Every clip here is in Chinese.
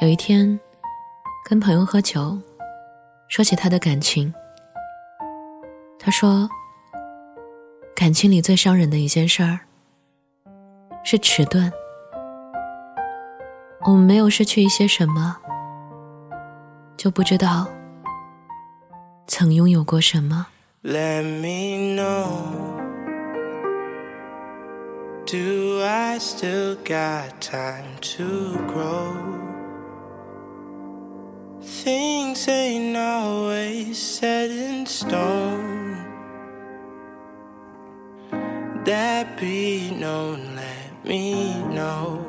有一天，跟朋友喝酒，说起他的感情。他说，感情里最伤人的一件事儿是迟钝。我们没有失去一些什么，就不知道曾拥有过什么。Let me know. Do I still got time to grow? Things ain't always set in stone. That be known, let me know.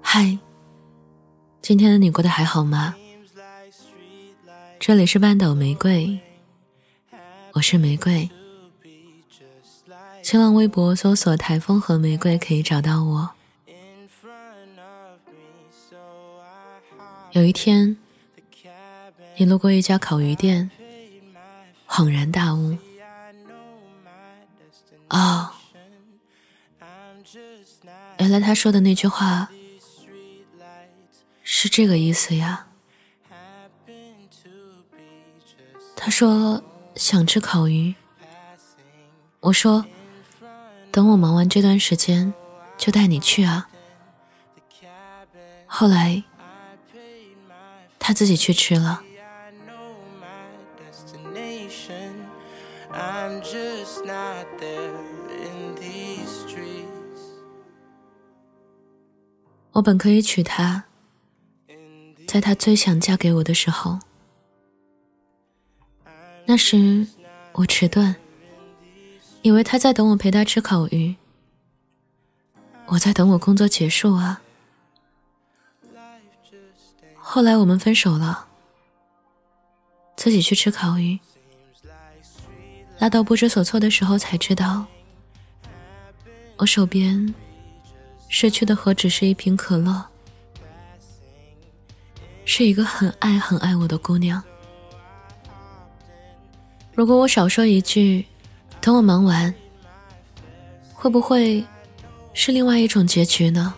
嗨，今天的你过得还好吗？这里是半岛玫瑰，我是玫瑰。新浪微博搜索“台风和玫瑰”可以找到我。有一天，你路过一家烤鱼店，恍然大悟：哦，原来他说的那句话是这个意思呀。他说想吃烤鱼，我说。等我忙完这段时间，就带你去啊。后来，他自己去吃了。我本可以娶她，在她最想嫁给我的时候。那时，我迟钝。以为她在等我陪她吃烤鱼，我在等我工作结束啊。后来我们分手了，自己去吃烤鱼，拉到不知所措的时候才知道，我手边失去的何止是一瓶可乐，是一个很爱很爱我的姑娘。如果我少说一句。等我忙完，会不会是另外一种结局呢？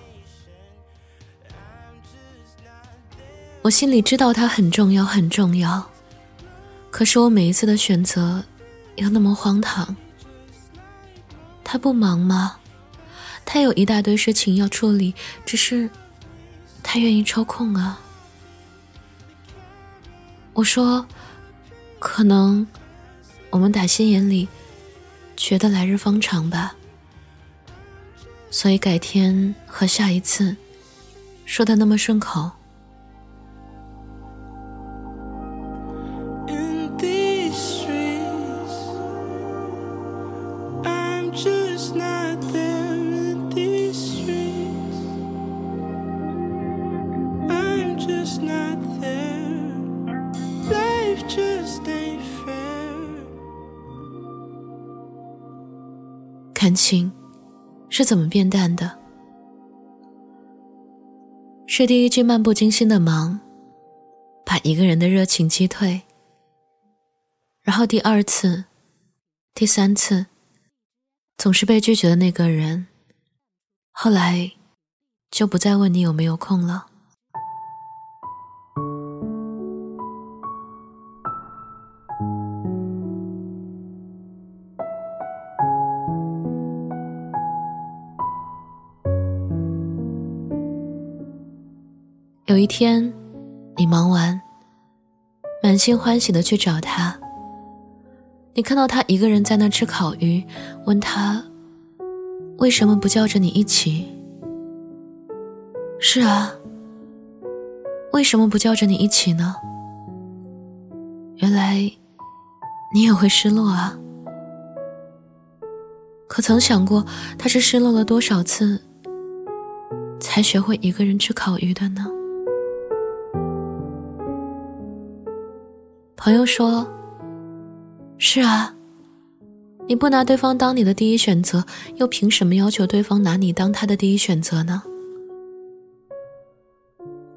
我心里知道它很重要，很重要。可是我每一次的选择又那么荒唐。他不忙吗？他有一大堆事情要处理，只是他愿意抽空啊。我说，可能我们打心眼里。觉得来日方长吧，所以改天和下一次说的那么顺口。感情是怎么变淡的？是第一句漫不经心的忙，把一个人的热情击退。然后第二次、第三次，总是被拒绝的那个人，后来就不再问你有没有空了。有一天，你忙完，满心欢喜的去找他。你看到他一个人在那吃烤鱼，问他为什么不叫着你一起？是啊，为什么不叫着你一起呢？原来你也会失落啊。可曾想过，他是失落了多少次，才学会一个人吃烤鱼的呢？朋友说：“是啊，你不拿对方当你的第一选择，又凭什么要求对方拿你当他的第一选择呢？”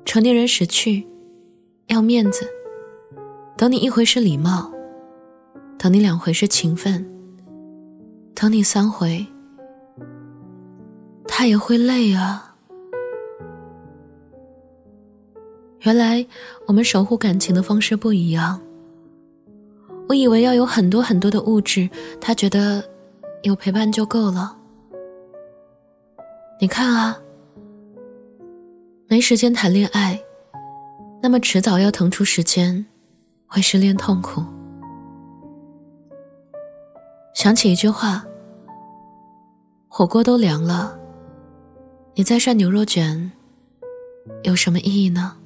成年人识趣，要面子，等你一回是礼貌，等你两回是情分，等你三回，他也会累啊。原来我们守护感情的方式不一样。我以为要有很多很多的物质，他觉得有陪伴就够了。你看啊，没时间谈恋爱，那么迟早要腾出时间，会失恋痛苦。想起一句话：火锅都凉了，你再涮牛肉卷，有什么意义呢？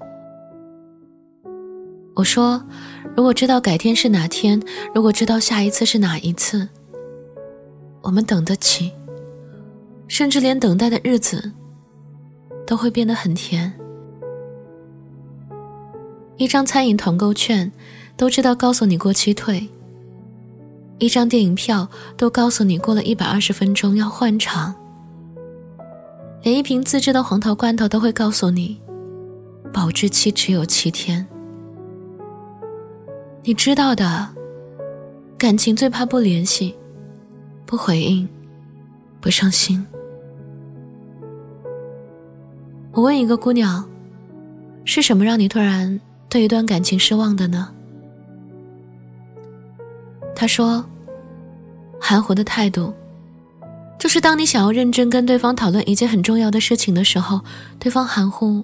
我说，如果知道改天是哪天，如果知道下一次是哪一次，我们等得起，甚至连等待的日子都会变得很甜。一张餐饮团购券，都知道告诉你过期退；一张电影票，都告诉你过了一百二十分钟要换场；连一瓶自制的黄桃罐头都会告诉你，保质期只有七天。你知道的，感情最怕不联系、不回应、不上心。我问一个姑娘，是什么让你突然对一段感情失望的呢？她说，含糊的态度，就是当你想要认真跟对方讨论一件很重要的事情的时候，对方含糊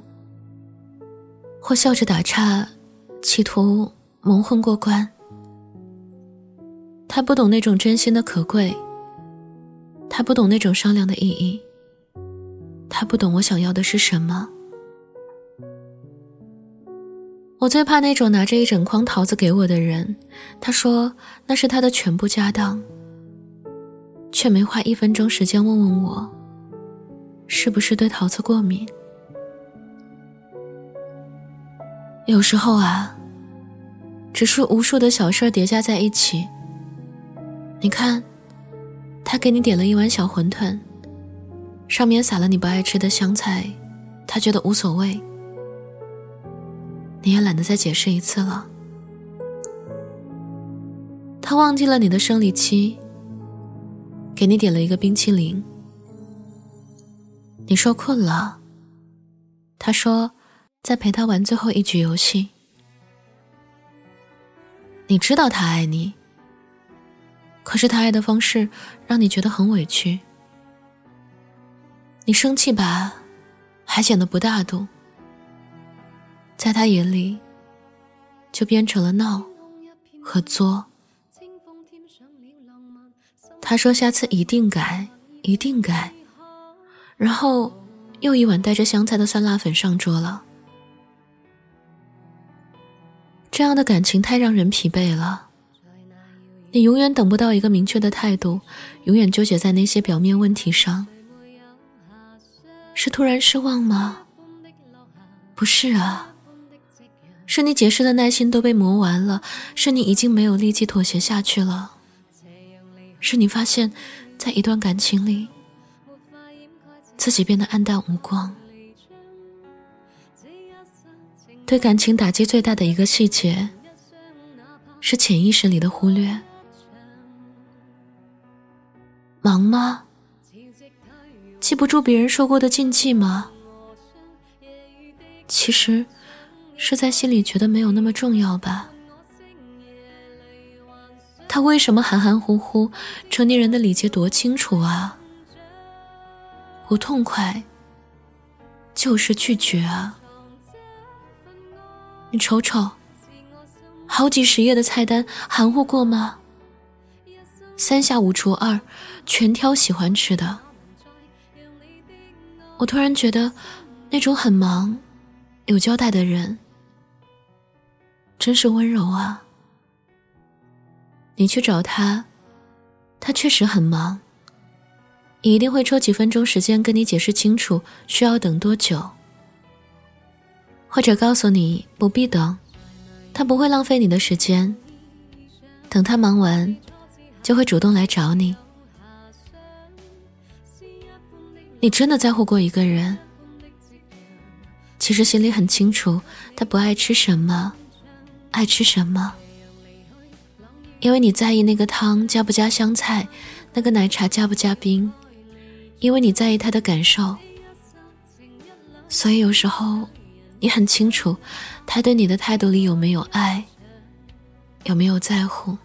或笑着打岔，企图。蒙混过关，他不懂那种真心的可贵，他不懂那种商量的意义，他不懂我想要的是什么。我最怕那种拿着一整筐桃子给我的人，他说那是他的全部家当，却没花一分钟时间问问我，是不是对桃子过敏。有时候啊。只是无数的小事叠加在一起。你看，他给你点了一碗小馄饨，上面撒了你不爱吃的香菜，他觉得无所谓，你也懒得再解释一次了。他忘记了你的生理期，给你点了一个冰淇淋。你说困了，他说再陪他玩最后一局游戏。你知道他爱你，可是他爱的方式让你觉得很委屈。你生气吧，还显得不大度，在他眼里，就变成了闹和作。他说下次一定改，一定改，然后又一碗带着香菜的酸辣粉上桌了。这样的感情太让人疲惫了。你永远等不到一个明确的态度，永远纠结在那些表面问题上。是突然失望吗？不是啊，是你解释的耐心都被磨完了，是你已经没有力气妥协下去了，是你发现，在一段感情里，自己变得黯淡无光。对感情打击最大的一个细节，是潜意识里的忽略。忙吗？记不住别人说过的禁忌吗？其实，是在心里觉得没有那么重要吧。他为什么含含糊糊？成年人的礼节多清楚啊！不痛快，就是拒绝啊！你瞅瞅，好几十页的菜单，含糊过吗？三下五除二，全挑喜欢吃的。我突然觉得，那种很忙、有交代的人，真是温柔啊。你去找他，他确实很忙，也一定会抽几分钟时间跟你解释清楚需要等多久。或者告诉你不必等，他不会浪费你的时间。等他忙完，就会主动来找你。你真的在乎过一个人，其实心里很清楚，他不爱吃什么，爱吃什么。因为你在意那个汤加不加香菜，那个奶茶加不加冰，因为你在意他的感受，所以有时候。你很清楚，他对你的态度里有没有爱，有没有在乎。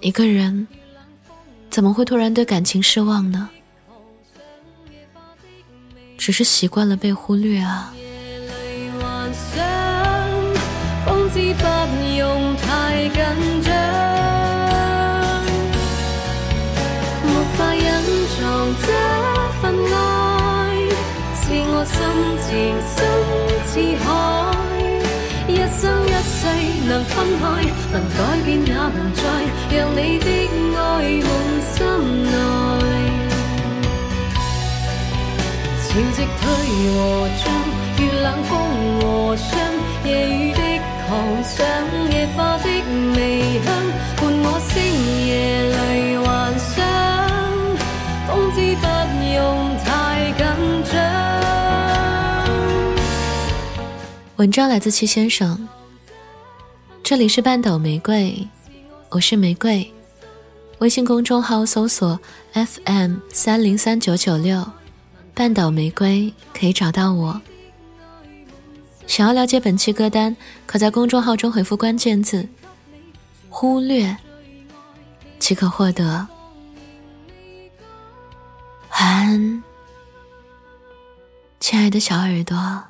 一个人怎么会突然对感情失望呢？只是习惯了被忽略啊。我心情深似海，一生一世能分开，能改变也能再，让你的爱满心内。潮汐退和进，月冷风和霜，夜雨的狂想，野花的微香，伴我星夜里幻想，风知不用文章来自七先生。这里是半岛玫瑰，我是玫瑰。微信公众号搜索 FM 三零三九九六，半岛玫瑰可以找到我。想要了解本期歌单，可在公众号中回复关键字“忽略”，即可获得。晚安，亲爱的小耳朵。